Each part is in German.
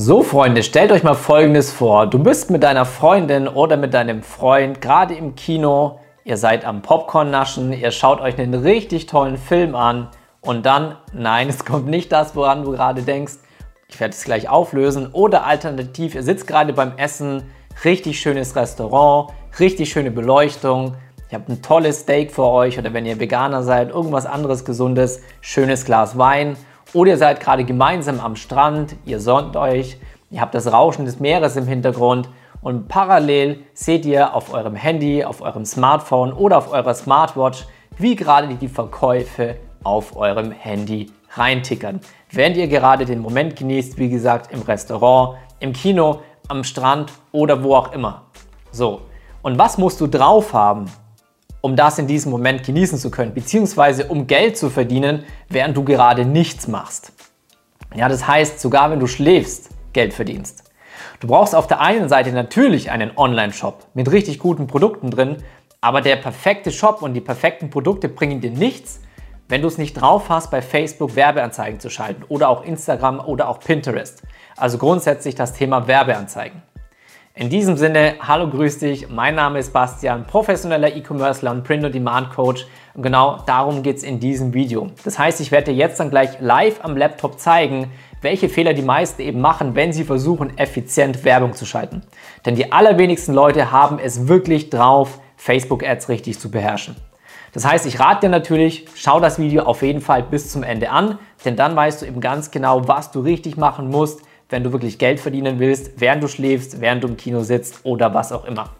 So Freunde, stellt euch mal Folgendes vor. Du bist mit deiner Freundin oder mit deinem Freund gerade im Kino, ihr seid am Popcorn naschen, ihr schaut euch einen richtig tollen Film an. Und dann, nein, es kommt nicht das, woran du gerade denkst, ich werde es gleich auflösen. Oder alternativ, ihr sitzt gerade beim Essen, richtig schönes Restaurant, richtig schöne Beleuchtung, ihr habt ein tolles Steak für euch. Oder wenn ihr Veganer seid, irgendwas anderes Gesundes, schönes Glas Wein oder ihr seid gerade gemeinsam am Strand, ihr sonnt euch, ihr habt das Rauschen des Meeres im Hintergrund und parallel seht ihr auf eurem Handy, auf eurem Smartphone oder auf eurer Smartwatch, wie gerade die Verkäufe auf eurem Handy reintickern. Während ihr gerade den Moment genießt, wie gesagt, im Restaurant, im Kino, am Strand oder wo auch immer. So, und was musst du drauf haben, um das in diesem Moment genießen zu können, beziehungsweise um Geld zu verdienen, während du gerade nichts machst. Ja, das heißt, sogar wenn du schläfst, Geld verdienst. Du brauchst auf der einen Seite natürlich einen Online-Shop mit richtig guten Produkten drin, aber der perfekte Shop und die perfekten Produkte bringen dir nichts, wenn du es nicht drauf hast, bei Facebook Werbeanzeigen zu schalten oder auch Instagram oder auch Pinterest. Also grundsätzlich das Thema Werbeanzeigen. In diesem Sinne, hallo, grüß dich. Mein Name ist Bastian, professioneller E-Commercer und Print-on-Demand-Coach. Und genau darum geht es in diesem Video. Das heißt, ich werde dir jetzt dann gleich live am Laptop zeigen, welche Fehler die meisten eben machen, wenn sie versuchen, effizient Werbung zu schalten. Denn die allerwenigsten Leute haben es wirklich drauf, Facebook-Ads richtig zu beherrschen. Das heißt, ich rate dir natürlich, schau das Video auf jeden Fall bis zum Ende an, denn dann weißt du eben ganz genau, was du richtig machen musst, wenn du wirklich Geld verdienen willst, während du schläfst, während du im Kino sitzt oder was auch immer.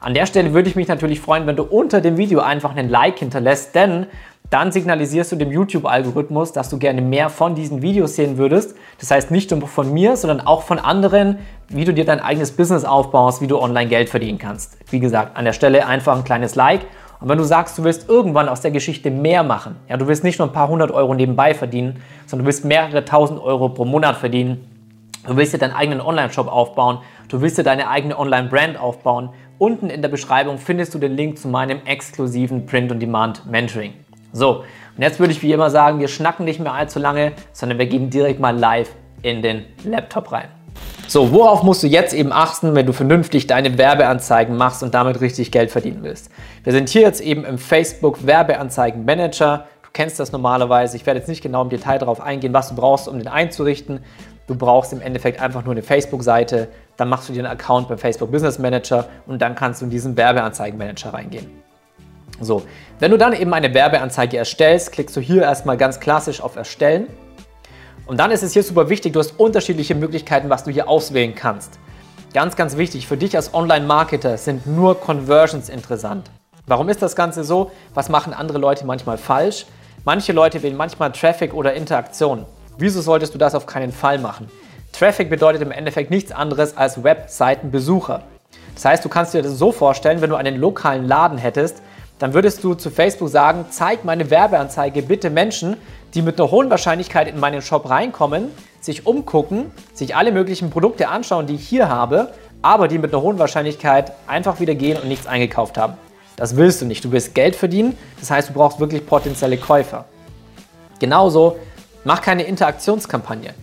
An der Stelle würde ich mich natürlich freuen, wenn du unter dem Video einfach einen Like hinterlässt, denn dann signalisierst du dem YouTube-Algorithmus, dass du gerne mehr von diesen Videos sehen würdest. Das heißt nicht nur von mir, sondern auch von anderen, wie du dir dein eigenes Business aufbaust, wie du online Geld verdienen kannst. Wie gesagt, an der Stelle einfach ein kleines Like. Und wenn du sagst, du willst irgendwann aus der Geschichte mehr machen, ja, du willst nicht nur ein paar hundert Euro nebenbei verdienen, sondern du willst mehrere tausend Euro pro Monat verdienen, Du willst dir deinen eigenen Online-Shop aufbauen, du willst dir deine eigene Online-Brand aufbauen. Unten in der Beschreibung findest du den Link zu meinem exklusiven Print-on-Demand-Mentoring. So, und jetzt würde ich wie immer sagen, wir schnacken nicht mehr allzu lange, sondern wir gehen direkt mal live in den Laptop rein. So, worauf musst du jetzt eben achten, wenn du vernünftig deine Werbeanzeigen machst und damit richtig Geld verdienen willst? Wir sind hier jetzt eben im Facebook Werbeanzeigen Manager. Du kennst das normalerweise. Ich werde jetzt nicht genau im Detail darauf eingehen, was du brauchst, um den einzurichten. Du brauchst im Endeffekt einfach nur eine Facebook-Seite, dann machst du dir einen Account beim Facebook Business Manager und dann kannst du in diesen Werbeanzeigen-Manager reingehen. So, wenn du dann eben eine Werbeanzeige erstellst, klickst du hier erstmal ganz klassisch auf Erstellen. Und dann ist es hier super wichtig, du hast unterschiedliche Möglichkeiten, was du hier auswählen kannst. Ganz, ganz wichtig, für dich als Online-Marketer sind nur Conversions interessant. Warum ist das Ganze so? Was machen andere Leute manchmal falsch? Manche Leute wählen manchmal Traffic oder Interaktion. Wieso solltest du das auf keinen Fall machen? Traffic bedeutet im Endeffekt nichts anderes als Webseitenbesucher. Das heißt, du kannst dir das so vorstellen, wenn du einen lokalen Laden hättest, dann würdest du zu Facebook sagen, zeig meine Werbeanzeige bitte Menschen, die mit einer hohen Wahrscheinlichkeit in meinen Shop reinkommen, sich umgucken, sich alle möglichen Produkte anschauen, die ich hier habe, aber die mit einer hohen Wahrscheinlichkeit einfach wieder gehen und nichts eingekauft haben. Das willst du nicht. Du willst Geld verdienen, das heißt, du brauchst wirklich potenzielle Käufer. Genauso Mach keine Interaktionskampagne.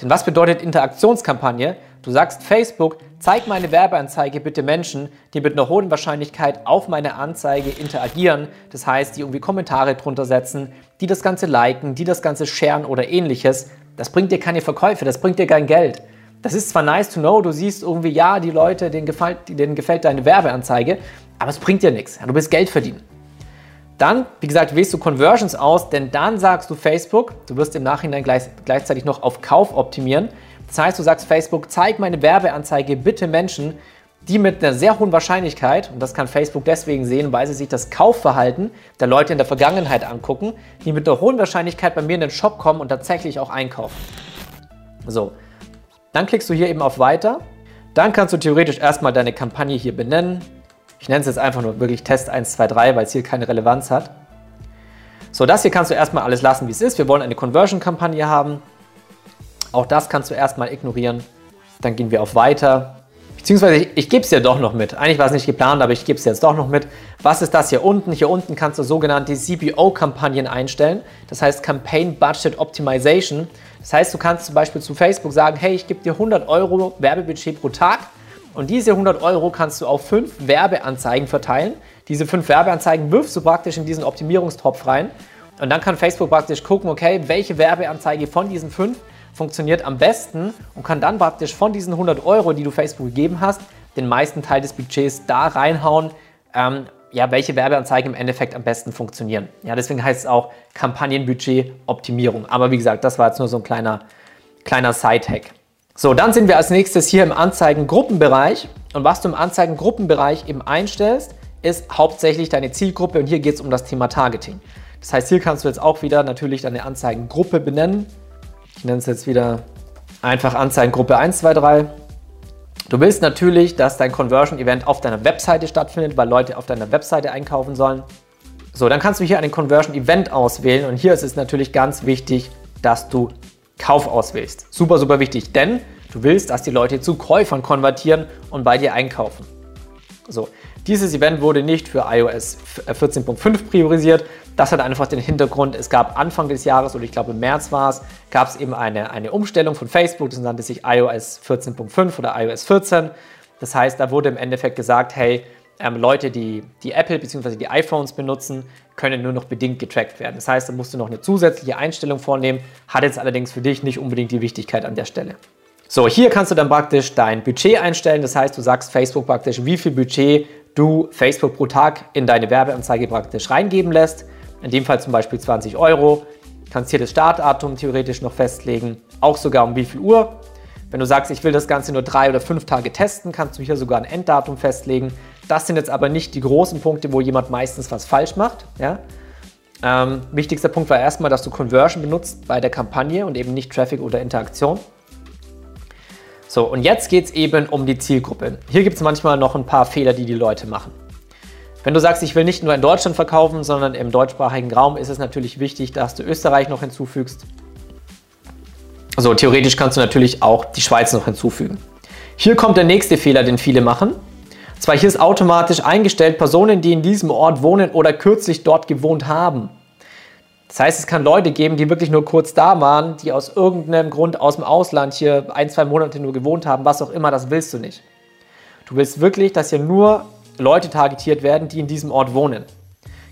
Denn was bedeutet Interaktionskampagne? Du sagst Facebook, zeig meine Werbeanzeige bitte Menschen, die mit einer hohen Wahrscheinlichkeit auf meine Anzeige interagieren. Das heißt, die irgendwie Kommentare drunter setzen, die das Ganze liken, die das Ganze sharen oder ähnliches. Das bringt dir keine Verkäufe, das bringt dir kein Geld. Das ist zwar nice to know, du siehst irgendwie, ja, die Leute, denen gefällt, denen gefällt deine Werbeanzeige, aber es bringt dir nichts. Du willst Geld verdienen. Dann, wie gesagt, wählst du Conversions aus, denn dann sagst du Facebook, du wirst im Nachhinein gleich, gleichzeitig noch auf Kauf optimieren. Das heißt, du sagst Facebook, zeig meine Werbeanzeige bitte Menschen, die mit einer sehr hohen Wahrscheinlichkeit, und das kann Facebook deswegen sehen, weil sie sich das Kaufverhalten der Leute in der Vergangenheit angucken, die mit einer hohen Wahrscheinlichkeit bei mir in den Shop kommen und tatsächlich auch einkaufen. So, dann klickst du hier eben auf Weiter. Dann kannst du theoretisch erstmal deine Kampagne hier benennen. Ich nenne es jetzt einfach nur wirklich Test 1, 2, 3, weil es hier keine Relevanz hat. So, das hier kannst du erstmal alles lassen, wie es ist. Wir wollen eine Conversion-Kampagne haben. Auch das kannst du erstmal ignorieren. Dann gehen wir auf Weiter. Beziehungsweise ich, ich gebe es dir doch noch mit. Eigentlich war es nicht geplant, aber ich gebe es jetzt doch noch mit. Was ist das hier unten? Hier unten kannst du sogenannte CBO-Kampagnen einstellen. Das heißt Campaign Budget Optimization. Das heißt, du kannst zum Beispiel zu Facebook sagen, hey, ich gebe dir 100 Euro Werbebudget pro Tag und diese 100 Euro kannst du auf fünf Werbeanzeigen verteilen. Diese fünf Werbeanzeigen wirfst du praktisch in diesen Optimierungstopf rein und dann kann Facebook praktisch gucken, okay, welche Werbeanzeige von diesen fünf funktioniert am besten und kann dann praktisch von diesen 100 Euro, die du Facebook gegeben hast, den meisten Teil des Budgets da reinhauen, ähm, ja, welche Werbeanzeigen im Endeffekt am besten funktionieren. Ja, deswegen heißt es auch Kampagnenbudget-Optimierung. Aber wie gesagt, das war jetzt nur so ein kleiner, kleiner Side-Hack. So, dann sind wir als nächstes hier im Anzeigengruppenbereich. Und was du im Anzeigengruppenbereich eben einstellst, ist hauptsächlich deine Zielgruppe und hier geht es um das Thema Targeting. Das heißt, hier kannst du jetzt auch wieder natürlich deine Anzeigengruppe benennen. Ich nenne es jetzt wieder einfach Anzeigengruppe 1, 2, 3. Du willst natürlich, dass dein Conversion-Event auf deiner Webseite stattfindet, weil Leute auf deiner Webseite einkaufen sollen. So, dann kannst du hier einen Conversion-Event auswählen und hier ist es natürlich ganz wichtig, dass du Kauf auswählst. Super, super wichtig, denn du willst, dass die Leute zu Käufern konvertieren und bei dir einkaufen. So, dieses Event wurde nicht für iOS 14.5 priorisiert, das hat einfach den Hintergrund, es gab Anfang des Jahres, oder ich glaube im März war es, gab es eben eine, eine Umstellung von Facebook, das nannte sich iOS 14.5 oder iOS 14. Das heißt, da wurde im Endeffekt gesagt, hey, ähm, Leute, die, die Apple bzw. die iPhones benutzen, können nur noch bedingt getrackt werden. Das heißt, da musst du noch eine zusätzliche Einstellung vornehmen, hat jetzt allerdings für dich nicht unbedingt die Wichtigkeit an der Stelle. So, hier kannst du dann praktisch dein Budget einstellen. Das heißt, du sagst Facebook praktisch, wie viel Budget du Facebook pro Tag in deine Werbeanzeige praktisch reingeben lässt in dem Fall zum Beispiel 20 Euro. Du kannst hier das Startdatum theoretisch noch festlegen, auch sogar um wie viel Uhr. Wenn du sagst, ich will das Ganze nur drei oder fünf Tage testen, kannst du hier sogar ein Enddatum festlegen. Das sind jetzt aber nicht die großen Punkte, wo jemand meistens was falsch macht. Ja? Ähm, wichtigster Punkt war erstmal, dass du Conversion benutzt bei der Kampagne und eben nicht Traffic oder Interaktion. So, und jetzt geht es eben um die Zielgruppe. Hier gibt es manchmal noch ein paar Fehler, die die Leute machen. Wenn du sagst, ich will nicht nur in Deutschland verkaufen, sondern im deutschsprachigen Raum, ist es natürlich wichtig, dass du Österreich noch hinzufügst. Also theoretisch kannst du natürlich auch die Schweiz noch hinzufügen. Hier kommt der nächste Fehler, den viele machen. Zwar hier ist automatisch eingestellt Personen, die in diesem Ort wohnen oder kürzlich dort gewohnt haben. Das heißt, es kann Leute geben, die wirklich nur kurz da waren, die aus irgendeinem Grund aus dem Ausland hier ein, zwei Monate nur gewohnt haben, was auch immer, das willst du nicht. Du willst wirklich, dass hier nur Leute targetiert werden, die in diesem Ort wohnen.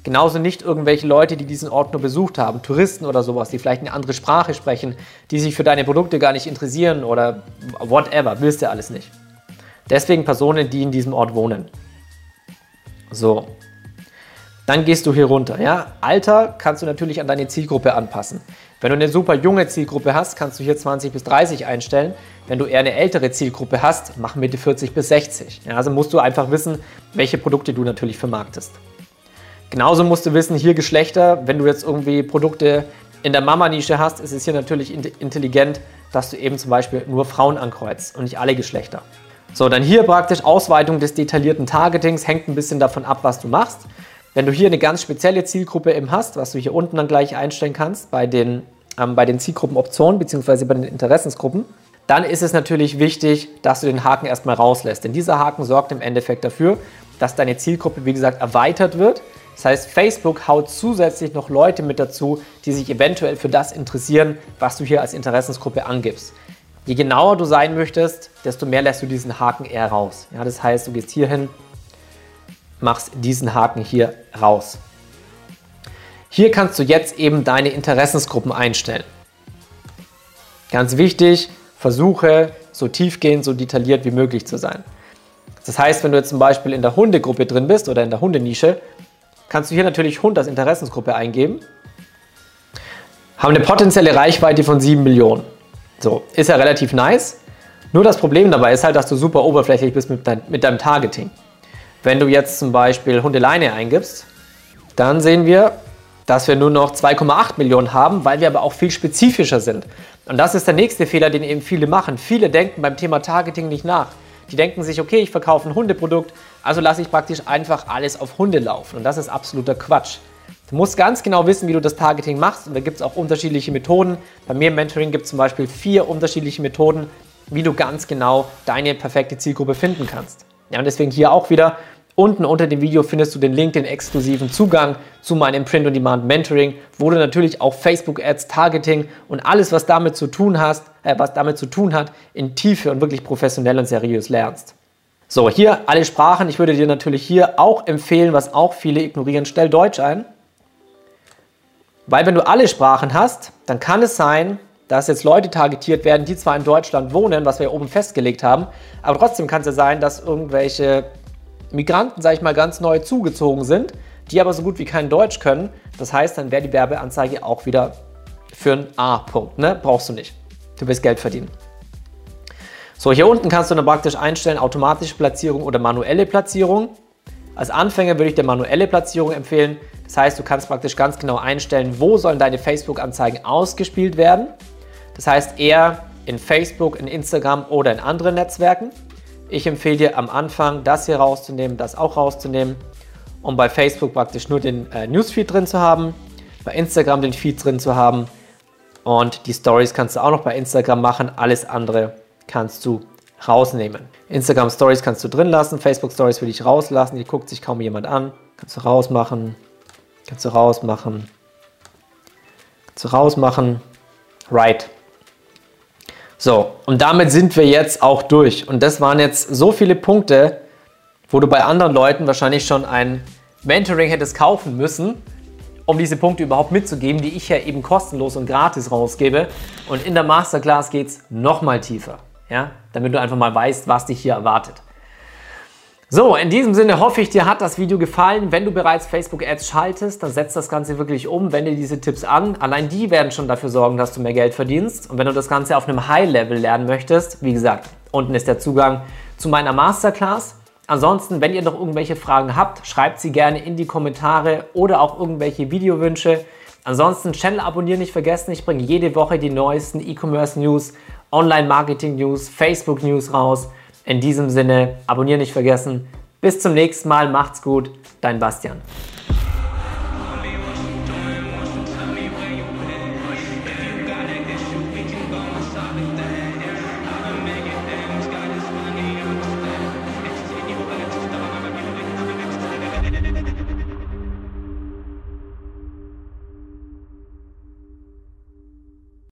Genauso nicht irgendwelche Leute, die diesen Ort nur besucht haben, Touristen oder sowas, die vielleicht eine andere Sprache sprechen, die sich für deine Produkte gar nicht interessieren oder whatever, willst du alles nicht. Deswegen Personen, die in diesem Ort wohnen. So. Dann gehst du hier runter. Ja? Alter kannst du natürlich an deine Zielgruppe anpassen. Wenn du eine super junge Zielgruppe hast, kannst du hier 20 bis 30 einstellen. Wenn du eher eine ältere Zielgruppe hast, mach Mitte 40 bis 60. Ja, also musst du einfach wissen, welche Produkte du natürlich vermarktest. Genauso musst du wissen, hier Geschlechter, wenn du jetzt irgendwie Produkte in der Mama-Nische hast, ist es hier natürlich intelligent, dass du eben zum Beispiel nur Frauen ankreuzt und nicht alle Geschlechter. So, dann hier praktisch Ausweitung des detaillierten Targetings, hängt ein bisschen davon ab, was du machst. Wenn du hier eine ganz spezielle Zielgruppe eben hast, was du hier unten dann gleich einstellen kannst bei den, ähm, bei den Zielgruppenoptionen bzw. bei den Interessensgruppen, dann ist es natürlich wichtig, dass du den Haken erstmal rauslässt. Denn dieser Haken sorgt im Endeffekt dafür, dass deine Zielgruppe, wie gesagt, erweitert wird. Das heißt, Facebook haut zusätzlich noch Leute mit dazu, die sich eventuell für das interessieren, was du hier als Interessensgruppe angibst. Je genauer du sein möchtest, desto mehr lässt du diesen Haken eher raus. Ja, das heißt, du gehst hier hin, machst diesen Haken hier raus. Hier kannst du jetzt eben deine Interessensgruppen einstellen. Ganz wichtig, versuche so tiefgehend, so detailliert wie möglich zu sein. Das heißt, wenn du jetzt zum Beispiel in der Hundegruppe drin bist oder in der Hundenische, kannst du hier natürlich Hund als Interessensgruppe eingeben. Haben eine potenzielle Reichweite von 7 Millionen. So, ist ja relativ nice. Nur das Problem dabei ist halt, dass du super oberflächlich bist mit, dein, mit deinem Targeting. Wenn du jetzt zum Beispiel Hundeleine eingibst, dann sehen wir, dass wir nur noch 2,8 Millionen haben, weil wir aber auch viel spezifischer sind. Und das ist der nächste Fehler, den eben viele machen. Viele denken beim Thema Targeting nicht nach. Die denken sich, okay, ich verkaufe ein Hundeprodukt, also lasse ich praktisch einfach alles auf Hunde laufen. Und das ist absoluter Quatsch. Du musst ganz genau wissen, wie du das Targeting machst. Und da gibt es auch unterschiedliche Methoden. Bei mir im Mentoring gibt es zum Beispiel vier unterschiedliche Methoden, wie du ganz genau deine perfekte Zielgruppe finden kannst. Ja, und deswegen hier auch wieder Unten unter dem Video findest du den Link, den exklusiven Zugang zu meinem Print-on-Demand-Mentoring, wo du natürlich auch Facebook-Ads, Targeting und alles, was damit zu tun hast, äh, was damit zu tun hat, in Tiefe und wirklich professionell und seriös lernst. So, hier alle Sprachen. Ich würde dir natürlich hier auch empfehlen, was auch viele ignorieren, stell Deutsch ein. Weil wenn du alle Sprachen hast, dann kann es sein, dass jetzt Leute targetiert werden, die zwar in Deutschland wohnen, was wir hier oben festgelegt haben, aber trotzdem kann es ja sein, dass irgendwelche Migranten, sage ich mal, ganz neu zugezogen sind, die aber so gut wie kein Deutsch können. Das heißt, dann wäre die Werbeanzeige auch wieder für einen A-Punkt. Ne? Brauchst du nicht. Du willst Geld verdienen. So, hier unten kannst du dann praktisch einstellen, automatische Platzierung oder manuelle Platzierung. Als Anfänger würde ich dir manuelle Platzierung empfehlen. Das heißt, du kannst praktisch ganz genau einstellen, wo sollen deine Facebook-Anzeigen ausgespielt werden. Das heißt, eher in Facebook, in Instagram oder in anderen Netzwerken. Ich empfehle dir am Anfang, das hier rauszunehmen, das auch rauszunehmen, um bei Facebook praktisch nur den äh, Newsfeed drin zu haben, bei Instagram den Feed drin zu haben und die Stories kannst du auch noch bei Instagram machen. Alles andere kannst du rausnehmen. Instagram Stories kannst du drin lassen, Facebook Stories will ich rauslassen, die guckt sich kaum jemand an. Kannst du rausmachen, kannst du rausmachen, kannst du rausmachen. Right. So, und damit sind wir jetzt auch durch. Und das waren jetzt so viele Punkte, wo du bei anderen Leuten wahrscheinlich schon ein Mentoring hättest kaufen müssen, um diese Punkte überhaupt mitzugeben, die ich ja eben kostenlos und gratis rausgebe. Und in der Masterclass geht es nochmal tiefer, ja? Damit du einfach mal weißt, was dich hier erwartet. So, in diesem Sinne hoffe ich, dir hat das Video gefallen. Wenn du bereits Facebook-Ads schaltest, dann setz das Ganze wirklich um, wende diese Tipps an. Allein die werden schon dafür sorgen, dass du mehr Geld verdienst. Und wenn du das Ganze auf einem High-Level lernen möchtest, wie gesagt, unten ist der Zugang zu meiner Masterclass. Ansonsten, wenn ihr noch irgendwelche Fragen habt, schreibt sie gerne in die Kommentare oder auch irgendwelche Videowünsche. Ansonsten Channel abonnieren nicht vergessen. Ich bringe jede Woche die neuesten E-Commerce-News, Online-Marketing-News, Facebook-News raus. In diesem Sinne, abonnieren nicht vergessen. Bis zum nächsten Mal, macht's gut, dein Bastian.